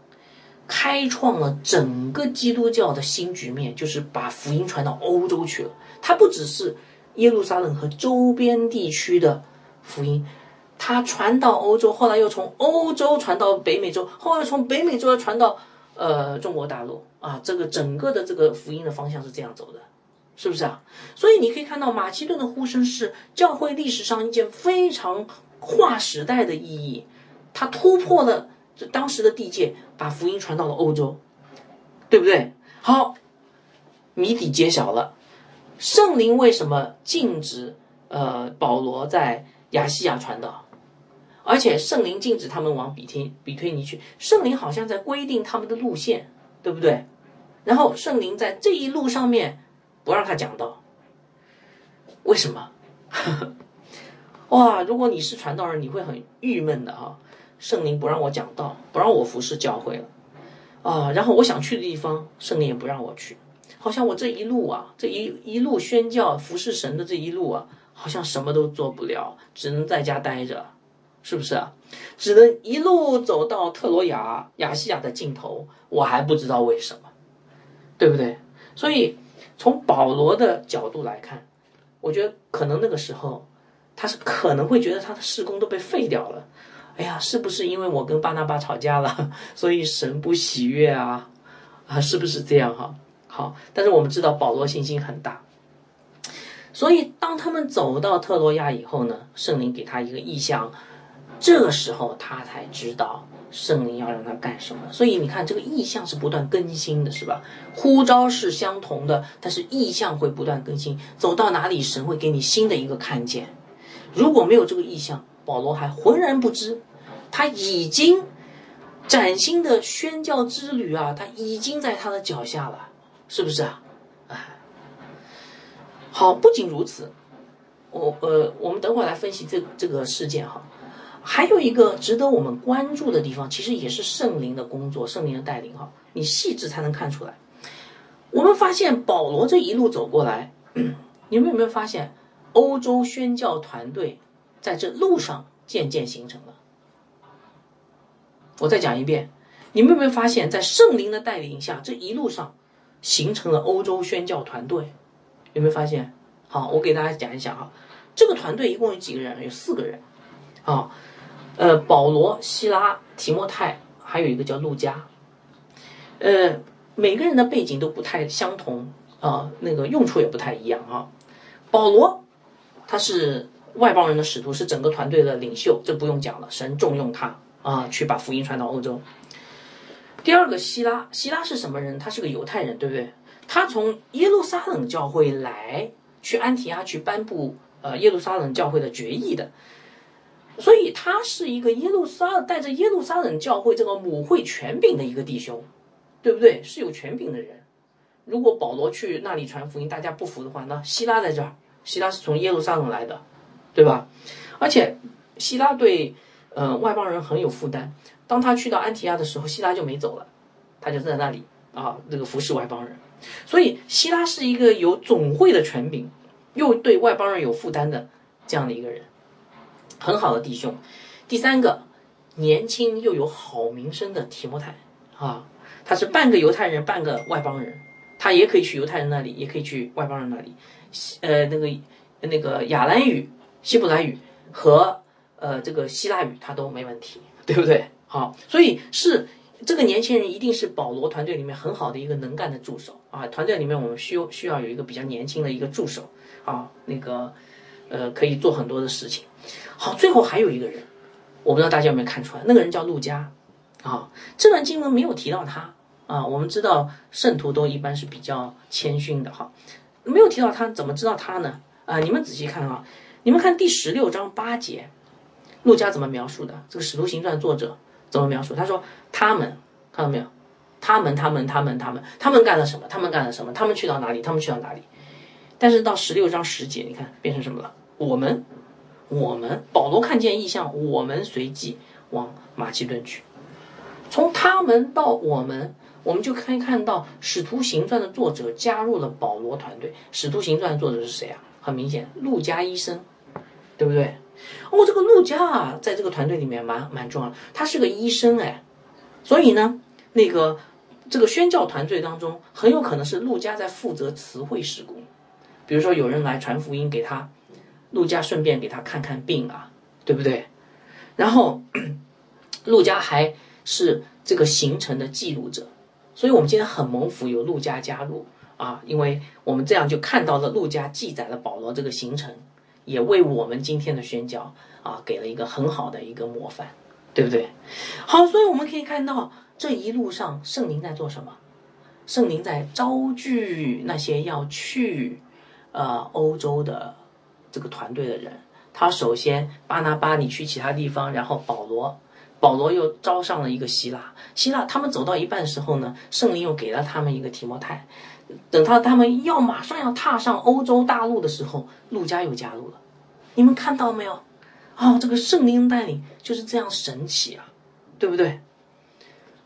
开创了整个基督教的新局面，就是把福音传到欧洲去了。它不只是耶路撒冷和周边地区的福音。他传到欧洲，后来又从欧洲传到北美洲，后来从北美洲又传到呃中国大陆啊，这个整个的这个福音的方向是这样走的，是不是啊？所以你可以看到马其顿的呼声是教会历史上一件非常划时代的意义，它突破了这当时的地界，把福音传到了欧洲，对不对？好，谜底揭晓了，圣灵为什么禁止呃保罗在亚细亚传道？而且圣灵禁止他们往比推比推尼去，圣灵好像在规定他们的路线，对不对？然后圣灵在这一路上面。不让他讲道，为什么？哇！如果你是传道人，你会很郁闷的哈。圣灵不让我讲道，不让我服侍教会了啊。然后我想去的地方，圣灵也不让我去。好像我这一路啊，这一一路宣教服侍神的这一路啊，好像什么都做不了，只能在家待着，是不是啊？只能一路走到特罗亚亚细亚的尽头，我还不知道为什么，对不对？所以。从保罗的角度来看，我觉得可能那个时候，他是可能会觉得他的事工都被废掉了。哎呀，是不是因为我跟巴拿巴吵架了，所以神不喜悦啊？啊，是不是这样哈？好，但是我们知道保罗信心很大，所以当他们走到特罗亚以后呢，圣灵给他一个意象，这个时候他才知道。圣灵要让他干什么？所以你看，这个意象是不断更新的，是吧？呼召是相同的，但是意象会不断更新。走到哪里，神会给你新的一个看见。如果没有这个意象，保罗还浑然不知。他已经崭新的宣教之旅啊，他已经在他的脚下了，是不是啊？好，不仅如此，我呃，我们等会来分析这这个事件哈。还有一个值得我们关注的地方，其实也是圣灵的工作，圣灵的带领哈。你细致才能看出来。我们发现保罗这一路走过来，你们有没有发现，欧洲宣教团队在这路上渐渐形成了？我再讲一遍，你们有没有发现，在圣灵的带领下，这一路上形成了欧洲宣教团队？有没有发现？好，我给大家讲一下啊，这个团队一共有几个人？有四个人，啊。呃，保罗、希拉、提莫泰，还有一个叫路加，呃，每个人的背景都不太相同啊，那个用处也不太一样啊。保罗他是外邦人的使徒，是整个团队的领袖，这不用讲了，神重用他啊，去把福音传到欧洲。第二个希拉，希拉是什么人？他是个犹太人，对不对？他从耶路撒冷教会来，去安提阿去颁布呃耶路撒冷教会的决议的。所以他是一个耶路撒带着耶路撒冷教会这个母会权柄的一个弟兄，对不对？是有权柄的人。如果保罗去那里传福音，大家不服的话，那希拉在这儿，希拉是从耶路撒冷来的，对吧？而且希拉对呃外邦人很有负担。当他去到安提亚的时候，希拉就没走了，他就在那里啊，这个服侍外邦人。所以希拉是一个有总会的权柄，又对外邦人有负担的这样的一个人。很好的弟兄，第三个年轻又有好名声的提摩太。啊，他是半个犹太人，半个外邦人，他也可以去犹太人那里，也可以去外邦人那里，呃，那个那个亚兰语、希伯来语和呃这个希腊语他都没问题，对不对？好，所以是这个年轻人一定是保罗团队里面很好的一个能干的助手。啊，团队里面我们需需要有一个比较年轻的一个助手。啊，那个呃可以做很多的事情。好，最后还有一个人，我不知道大家有没有看出来，那个人叫陆家，啊，这段经文没有提到他啊。我们知道圣徒都一般是比较谦逊的哈，没有提到他，怎么知道他呢？啊，你们仔细看啊，你们看第十六章八节，陆家怎么描述的？这个使徒行传作者怎么描述？他说他们看到没有？他们他们他们他们他们干了什么？他们干了什么？他们去到哪里？他们去到哪里？但是到十六章十节，你看变成什么了？我们。我们保罗看见异象，我们随即往马其顿去。从他们到我们，我们就可以看到《使徒行传》的作者加入了保罗团队。《使徒行传》作者是谁啊？很明显，陆家医生，对不对？哦，这个陆家啊，在这个团队里面蛮蛮重要的，他是个医生哎。所以呢，那个这个宣教团队当中，很有可能是陆家在负责词汇施工。比如说有人来传福音给他。陆家顺便给他看看病啊，对不对？然后 陆家还是这个行程的记录者，所以我们今天很蒙福有陆家加入啊，因为我们这样就看到了陆家记载了保罗这个行程，也为我们今天的宣教啊给了一个很好的一个模范，对不对？好，所以我们可以看到这一路上圣灵在做什么？圣灵在招聚那些要去呃欧洲的这个团队的人。他首先巴拿巴你去其他地方，然后保罗。保罗又招上了一个希腊，希腊他们走到一半时候呢，圣灵又给了他们一个提摩太。等到他们要马上要踏上欧洲大陆的时候，陆家又加入了。你们看到没有？啊，这个圣灵带领就是这样神奇啊，对不对？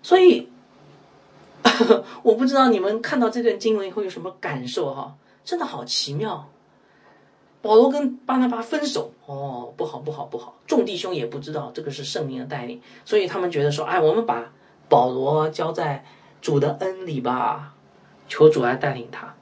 所以，我不知道你们看到这段经文以后有什么感受哈？真的好奇妙。保罗跟巴拿巴分手，哦，不好，不好，不好！众弟兄也不知道这个是圣灵的带领，所以他们觉得说，哎，我们把保罗交在主的恩里吧，求主来带领他。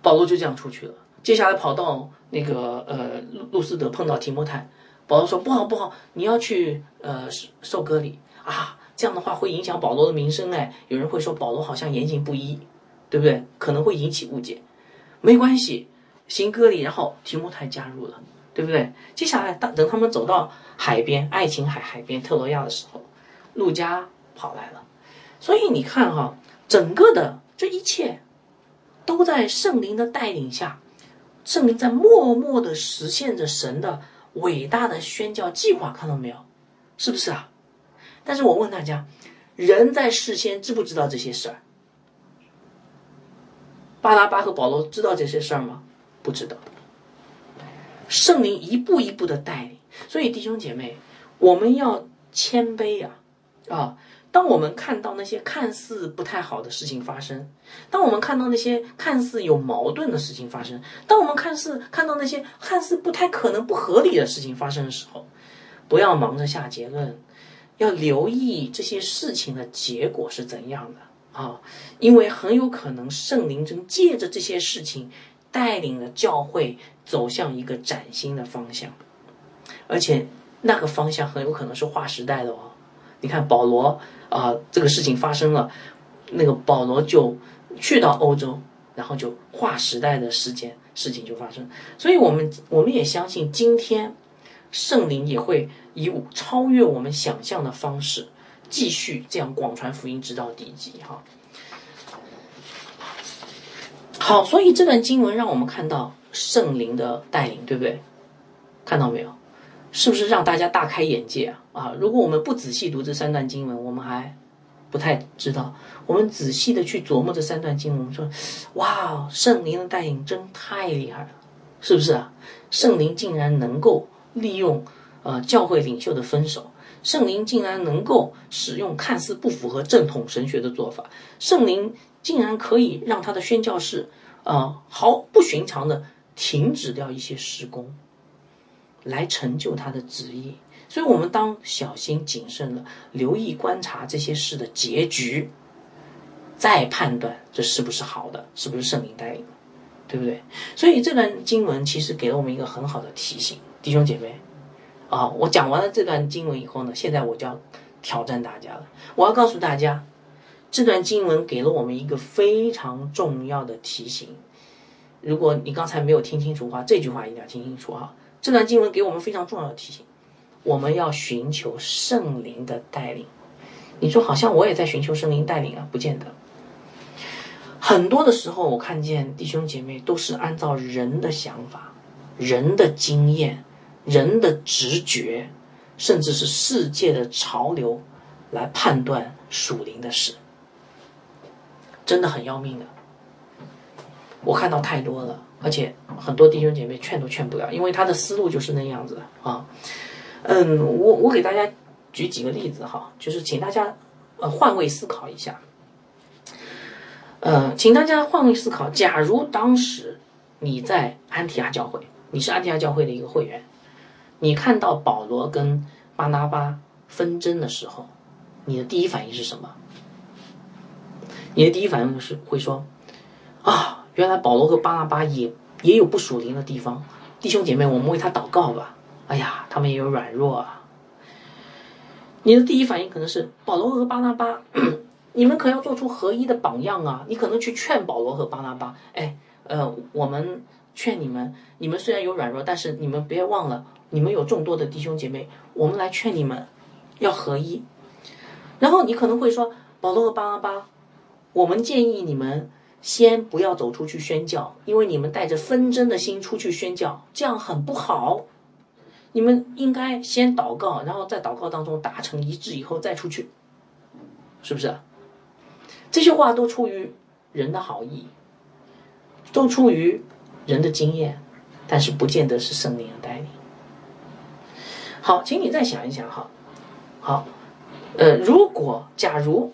保罗就这样出去了。接下来跑到那个呃路路斯德碰到提摩太，保罗说不好不好，你要去呃受割礼啊，这样的话会影响保罗的名声哎，有人会说保罗好像言行不一，对不对？可能会引起误解，没关系。行歌礼，然后提摩太加入了，对不对？接下来当等他们走到海边，爱琴海海边特罗亚的时候，路加跑来了。所以你看哈，整个的这一切都在圣灵的带领下，圣灵在默默的实现着神的伟大的宣教计划，看到没有？是不是啊？但是我问大家，人在事先知不知道这些事儿？巴拉巴和保罗知道这些事儿吗？不知道，圣灵一步一步的带领，所以弟兄姐妹，我们要谦卑呀！啊，当我们看到那些看似不太好的事情发生，当我们看到那些看似有矛盾的事情发生，当我们看似看到那些看似不太可能、不合理的事情发生的时候，不要忙着下结论，要留意这些事情的结果是怎样的啊！因为很有可能圣灵正借着这些事情。带领了教会走向一个崭新的方向，而且那个方向很有可能是划时代的哦。你看保罗啊，这个事情发生了，那个保罗就去到欧洲，然后就划时代的时间，事情就发生。所以我们我们也相信，今天圣灵也会以超越我们想象的方式，继续这样广传福音，直到地极哈。好，所以这段经文让我们看到圣灵的带领，对不对？看到没有？是不是让大家大开眼界啊？啊！如果我们不仔细读这三段经文，我们还不太知道。我们仔细的去琢磨这三段经文，我们说：哇，圣灵的带领真太厉害了，是不是啊？圣灵竟然能够利用呃教会领袖的分手，圣灵竟然能够使用看似不符合正统神学的做法，圣灵。竟然可以让他的宣教士，啊，毫不寻常的停止掉一些施工，来成就他的旨意。所以，我们当小心谨慎的留意观察这些事的结局，再判断这是不是好的，是不是圣灵带领的，对不对？所以，这段经文其实给了我们一个很好的提醒，弟兄姐妹，啊，我讲完了这段经文以后呢，现在我就要挑战大家了，我要告诉大家。这段经文给了我们一个非常重要的提醒。如果你刚才没有听清楚的话，这句话一定要听清楚哈。这段经文给我们非常重要的提醒，我们要寻求圣灵的带领。你说好像我也在寻求圣灵带领啊？不见得。很多的时候，我看见弟兄姐妹都是按照人的想法、人的经验、人的直觉，甚至是世界的潮流来判断属灵的事。真的很要命的，我看到太多了，而且很多弟兄姐妹劝都劝不了，因为他的思路就是那样子啊。嗯，我我给大家举几个例子哈，就是请大家呃换位思考一下。呃，请大家换位思考，假如当时你在安提阿教会，你是安提阿教会的一个会员，你看到保罗跟巴拿巴纷争的时候，你的第一反应是什么？你的第一反应是会说，啊，原来保罗和巴拿巴也也有不属灵的地方，弟兄姐妹，我们为他祷告吧。哎呀，他们也有软弱啊。你的第一反应可能是保罗和巴拿巴 你们可要做出合一的榜样啊！你可能去劝保罗和巴拿巴，哎，呃，我们劝你们，你们虽然有软弱，但是你们别忘了，你们有众多的弟兄姐妹，我们来劝你们要合一。然后你可能会说，保罗和巴拿巴，我们建议你们先不要走出去宣教，因为你们带着纷争的心出去宣教，这样很不好。你们应该先祷告，然后在祷告当中达成一致以后再出去，是不是？这些话都出于人的好意，都出于人的经验，但是不见得是圣灵的带领。好，请你再想一想哈。好，呃，如果假如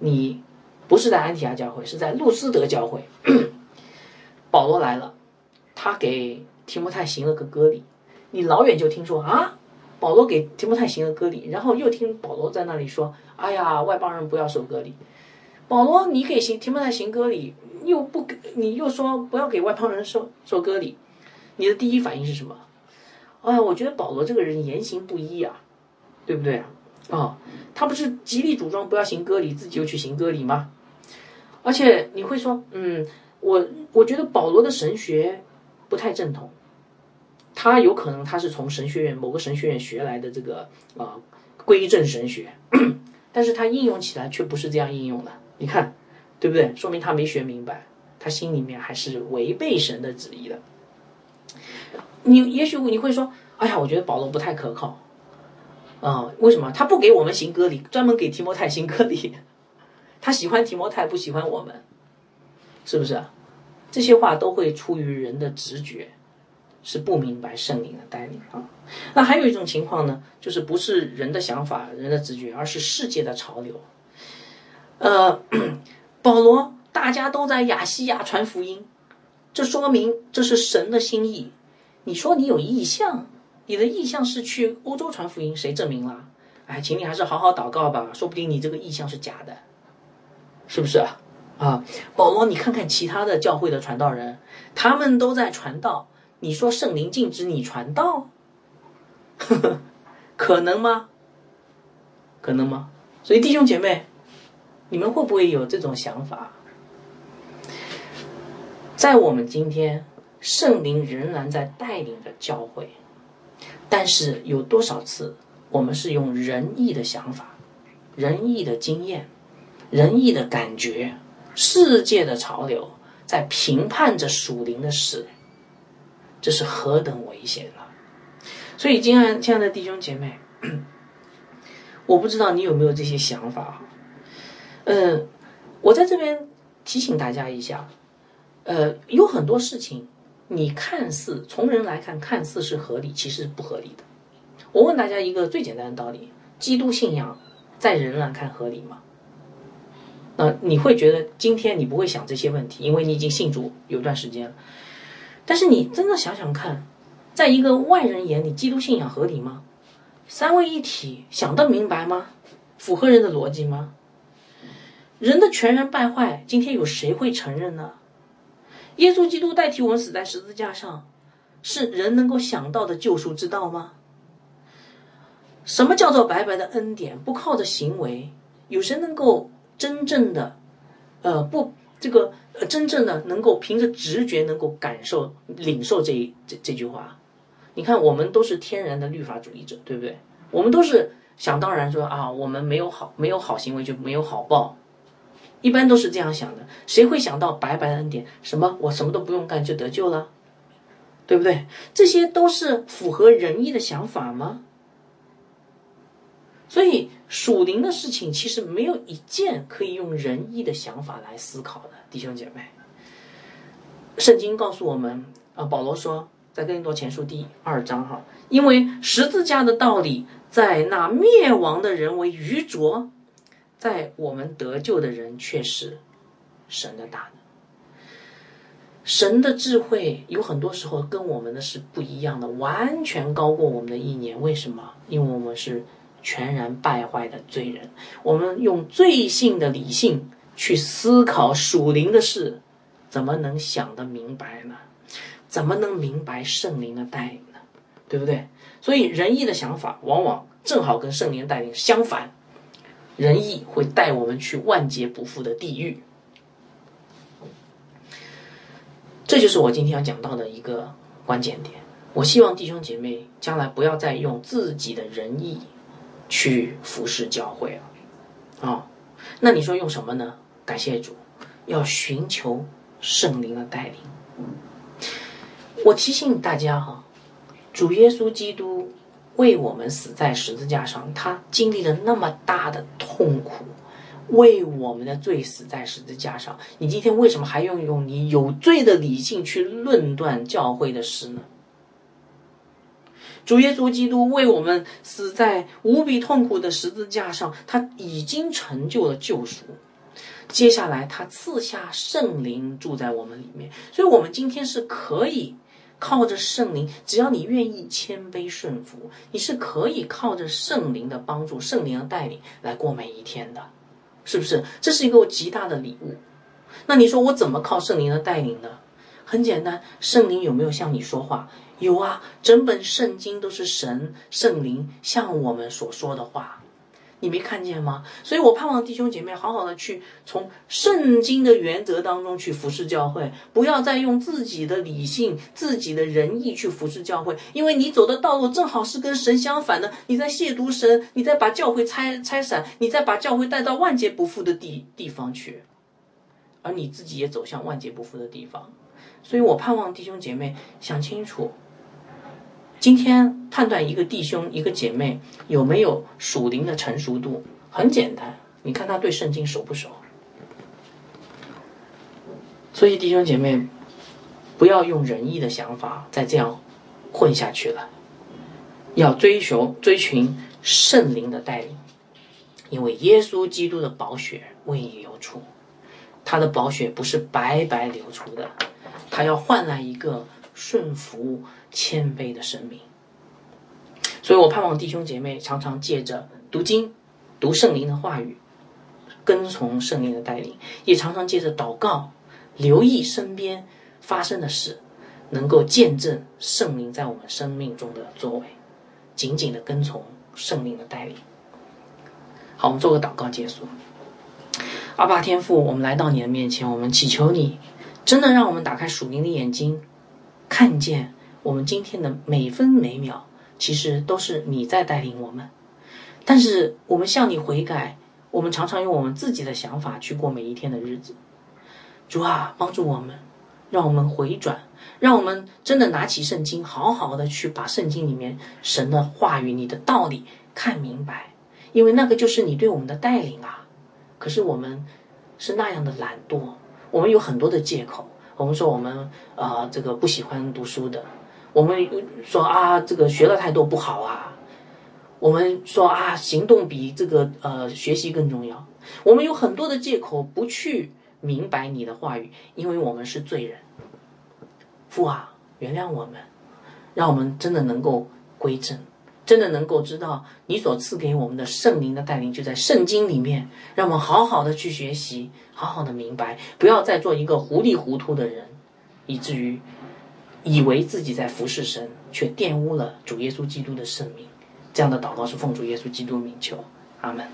你不是在安提亚教会，是在路斯德教会，保罗来了，他给提摩太行了个割礼。你老远就听说啊，保罗给提摩太行了割礼，然后又听保罗在那里说：“哎呀，外邦人不要受割礼。”保罗，你给行提摩太行割礼，又不给，你又说不要给外邦人受受割礼，你的第一反应是什么？哎呀，我觉得保罗这个人言行不一啊，对不对啊？他不是极力主张不要行割礼，自己又去行割礼吗？而且你会说，嗯，我我觉得保罗的神学不太正统。他有可能他是从神学院某个神学院学来的这个啊归正神学，但是他应用起来却不是这样应用的。你看，对不对？说明他没学明白，他心里面还是违背神的旨意的。你也许你会说，哎呀，我觉得保罗不太可靠啊？为什么？他不给我们行割礼，专门给提摩太行割礼。他喜欢提摩太，不喜欢我们，是不是？这些话都会出于人的直觉。是不明白圣灵的带领啊，那还有一种情况呢，就是不是人的想法、人的直觉，而是世界的潮流。呃，保罗，大家都在亚细亚传福音，这说明这是神的心意。你说你有意向，你的意向是去欧洲传福音，谁证明了？哎，请你还是好好祷告吧，说不定你这个意向是假的，是不是啊？啊，保罗，你看看其他的教会的传道人，他们都在传道。你说圣灵禁止你传道，可能吗？可能吗？所以弟兄姐妹，你们会不会有这种想法？在我们今天，圣灵仍然在带领着教会，但是有多少次我们是用仁义的想法、仁义的经验、仁义的感觉、世界的潮流，在评判着属灵的事？这是何等危险啊！所以，亲爱亲爱的弟兄姐妹，我不知道你有没有这些想法哈。嗯，我在这边提醒大家一下，呃，有很多事情你看似从人来看看似是合理，其实是不合理的。我问大家一个最简单的道理：基督信仰在人来看合理吗？那你会觉得今天你不会想这些问题，因为你已经信主有段时间了。但是你真的想想看，在一个外人眼里，基督信仰合理吗？三位一体想得明白吗？符合人的逻辑吗？人的全然败坏，今天有谁会承认呢？耶稣基督代替我们死在十字架上，是人能够想到的救赎之道吗？什么叫做白白的恩典？不靠着行为，有谁能够真正的，呃，不？这个呃，真正的能够凭着直觉能够感受、领受这这这句话，你看，我们都是天然的律法主义者，对不对？我们都是想当然说啊，我们没有好没有好行为就没有好报，一般都是这样想的。谁会想到白白的恩典？什么我什么都不用干就得救了，对不对？这些都是符合仁义的想法吗？所以属灵的事情其实没有一件可以用仁义的想法来思考的，弟兄姐妹。圣经告诉我们啊，保罗说在哥林多前书第二章哈，因为十字架的道理在那灭亡的人为愚拙，在我们得救的人却是神的大能。神的智慧有很多时候跟我们的是不一样的，完全高过我们的意念。为什么？因为我们是。全然败坏的罪人，我们用罪性的理性去思考属灵的事，怎么能想得明白呢？怎么能明白圣灵的带领呢？对不对？所以仁义的想法往往正好跟圣灵带领相反。仁义会带我们去万劫不复的地狱。这就是我今天要讲到的一个关键点。我希望弟兄姐妹将来不要再用自己的仁义去服侍教会了，啊，那你说用什么呢？感谢主，要寻求圣灵的带领。我提醒大家哈，主耶稣基督为我们死在十字架上，他经历了那么大的痛苦。为我们的罪死在十字架上，你今天为什么还用用你有罪的理性去论断教会的事呢？主耶稣基督为我们死在无比痛苦的十字架上，他已经成就了救赎。接下来，他赐下圣灵住在我们里面，所以我们今天是可以靠着圣灵，只要你愿意谦卑顺服，你是可以靠着圣灵的帮助、圣灵的带领来过每一天的。是不是？这是一个极大的礼物。那你说我怎么靠圣灵的带领呢？很简单，圣灵有没有向你说话？有啊，整本圣经都是神圣灵向我们所说的话。你没看见吗？所以我盼望弟兄姐妹好好的去从圣经的原则当中去服侍教会，不要再用自己的理性、自己的仁义去服侍教会，因为你走的道路正好是跟神相反的。你在亵渎神，你在把教会拆拆散，你在把教会带到万劫不复的地地方去，而你自己也走向万劫不复的地方。所以我盼望弟兄姐妹想清楚。今天判断一个弟兄、一个姐妹有没有属灵的成熟度，很简单，你看他对圣经熟不熟。所以弟兄姐妹，不要用仁义的想法再这样混下去了，要追求、追寻圣灵的带领，因为耶稣基督的宝血为你流出，他的宝血不是白白流出的，他要换来一个顺服。谦卑的生命，所以我盼望弟兄姐妹常常借着读经、读圣灵的话语，跟从圣灵的带领，也常常借着祷告，留意身边发生的事，能够见证圣灵在我们生命中的作为，紧紧的跟从圣灵的带领。好，我们做个祷告结束。阿爸天父，我们来到你的面前，我们祈求你，真的让我们打开属灵的眼睛，看见。我们今天的每分每秒，其实都是你在带领我们。但是我们向你悔改，我们常常用我们自己的想法去过每一天的日子。主啊，帮助我们，让我们回转，让我们真的拿起圣经，好好的去把圣经里面神的话语、你的道理看明白。因为那个就是你对我们的带领啊。可是我们是那样的懒惰，我们有很多的借口。我们说我们啊，这个不喜欢读书的。我们说啊，这个学了太多不好啊。我们说啊，行动比这个呃学习更重要。我们有很多的借口不去明白你的话语，因为我们是罪人。父啊，原谅我们，让我们真的能够归正，真的能够知道你所赐给我们的圣灵的带领就在圣经里面，让我们好好的去学习，好好的明白，不要再做一个糊里糊涂的人，以至于。以为自己在服侍神，却玷污了主耶稣基督的圣名。这样的祷告是奉主耶稣基督名求，阿门。